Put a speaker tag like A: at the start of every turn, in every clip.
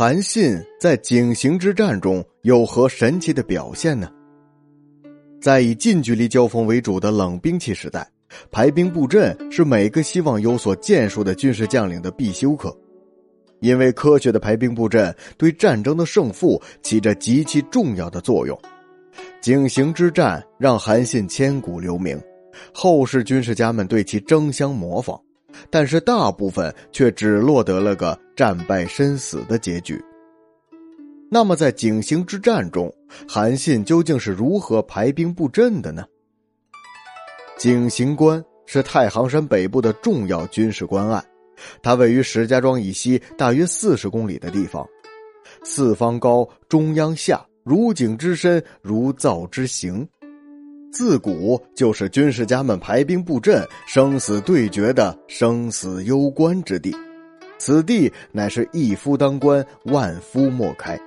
A: 韩信在井陉之战中有何神奇的表现呢？在以近距离交锋为主的冷兵器时代，排兵布阵是每个希望有所建树的军事将领的必修课，因为科学的排兵布阵对战争的胜负起着极其重要的作用。井陉之战让韩信千古留名，后世军事家们对其争相模仿。但是大部分却只落得了个战败身死的结局。那么在井陉之战中，韩信究竟是如何排兵布阵的呢？井陉关是太行山北部的重要军事关隘，它位于石家庄以西大约四十公里的地方，四方高，中央下，如井之深，如灶之形。自古就是军事家们排兵布阵、生死对决的生死攸关之地，此地乃是一夫当关，万夫莫开。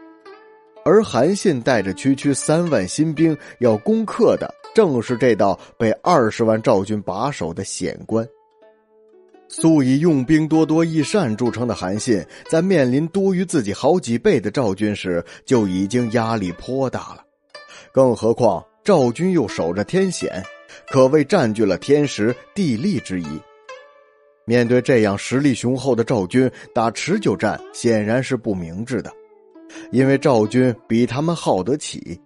A: 而韩信带着区区三万新兵要攻克的，正是这道被二十万赵军把守的险关。素以用兵多多益善著称的韩信，在面临多于自己好几倍的赵军时，就已经压力颇大了，更何况。赵军又守着天险，可谓占据了天时地利之宜。面对这样实力雄厚的赵军，打持久战显然是不明智的，因为赵军比他们耗得起。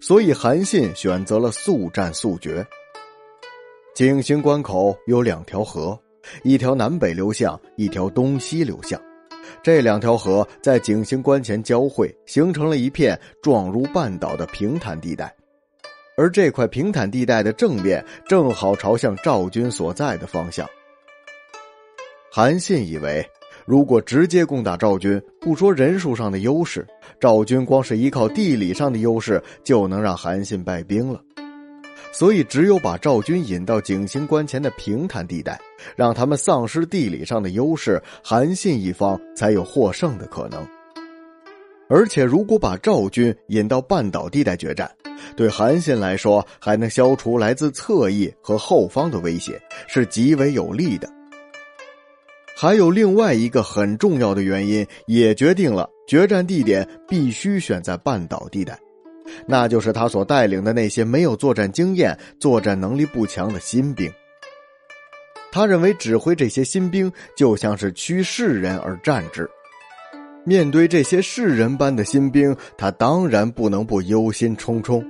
A: 所以韩信选择了速战速决。井陉关口有两条河，一条南北流向，一条东西流向。这两条河在井陉关前交汇，形成了一片状如半岛的平坦地带。而这块平坦地带的正面正好朝向赵军所在的方向。韩信以为，如果直接攻打赵军，不说人数上的优势，赵军光是依靠地理上的优势就能让韩信败兵了。所以，只有把赵军引到井陉关前的平坦地带，让他们丧失地理上的优势，韩信一方才有获胜的可能。而且，如果把赵军引到半岛地带决战，对韩信来说，还能消除来自侧翼和后方的威胁，是极为有利的。还有另外一个很重要的原因，也决定了决战地点必须选在半岛地带，那就是他所带领的那些没有作战经验、作战能力不强的新兵。他认为，指挥这些新兵就像是驱世人而战之。面对这些世人般的新兵，他当然不能不忧心忡忡。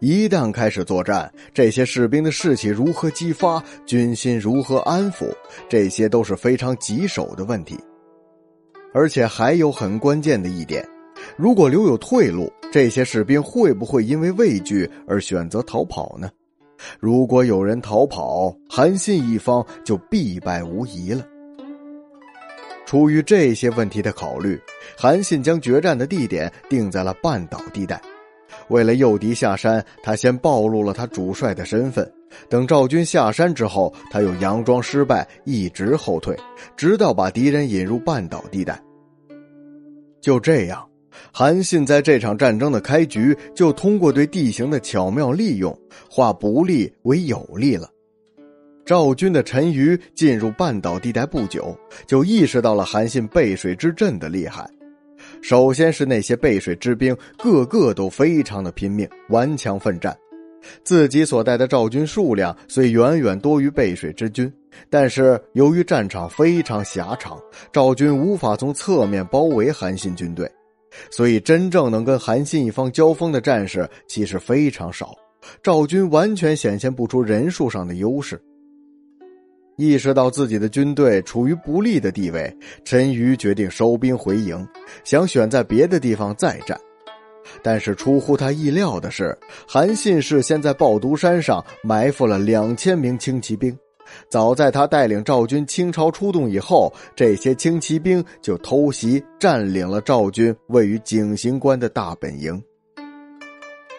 A: 一旦开始作战，这些士兵的士气如何激发，军心如何安抚，这些都是非常棘手的问题。而且还有很关键的一点：如果留有退路，这些士兵会不会因为畏惧而选择逃跑呢？如果有人逃跑，韩信一方就必败无疑了。出于这些问题的考虑，韩信将决战的地点定在了半岛地带。为了诱敌下山，他先暴露了他主帅的身份。等赵军下山之后，他又佯装失败，一直后退，直到把敌人引入半岛地带。就这样，韩信在这场战争的开局就通过对地形的巧妙利用，化不利为有利了。赵军的陈馀进入半岛地带不久，就意识到了韩信背水之阵的厉害。首先是那些背水之兵，个个都非常的拼命，顽强奋战。自己所带的赵军数量虽远远多于背水之军，但是由于战场非常狭长，赵军无法从侧面包围韩信军队，所以真正能跟韩信一方交锋的战士其实非常少。赵军完全显现不出人数上的优势。意识到自己的军队处于不利的地位，陈馀决定收兵回营，想选在别的地方再战。但是出乎他意料的是，韩信事先在抱犊山上埋伏了两千名轻骑兵。早在他带领赵军倾巢出动以后，这些轻骑兵就偷袭占领了赵军位于井陉关的大本营。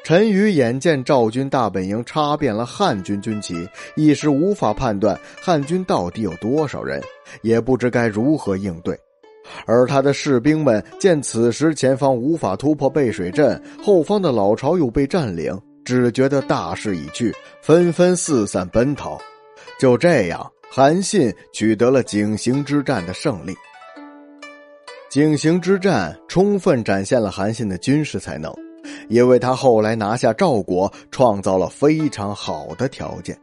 A: 陈馀眼见赵军大本营插遍了汉军军旗，一时无法判断汉军到底有多少人，也不知该如何应对。而他的士兵们见此时前方无法突破背水阵，后方的老巢又被占领，只觉得大势已去，纷纷四散奔逃。就这样，韩信取得了井陉之战的胜利。井陉之战充分展现了韩信的军事才能，也为他后来拿下赵国创造了非常好的条件。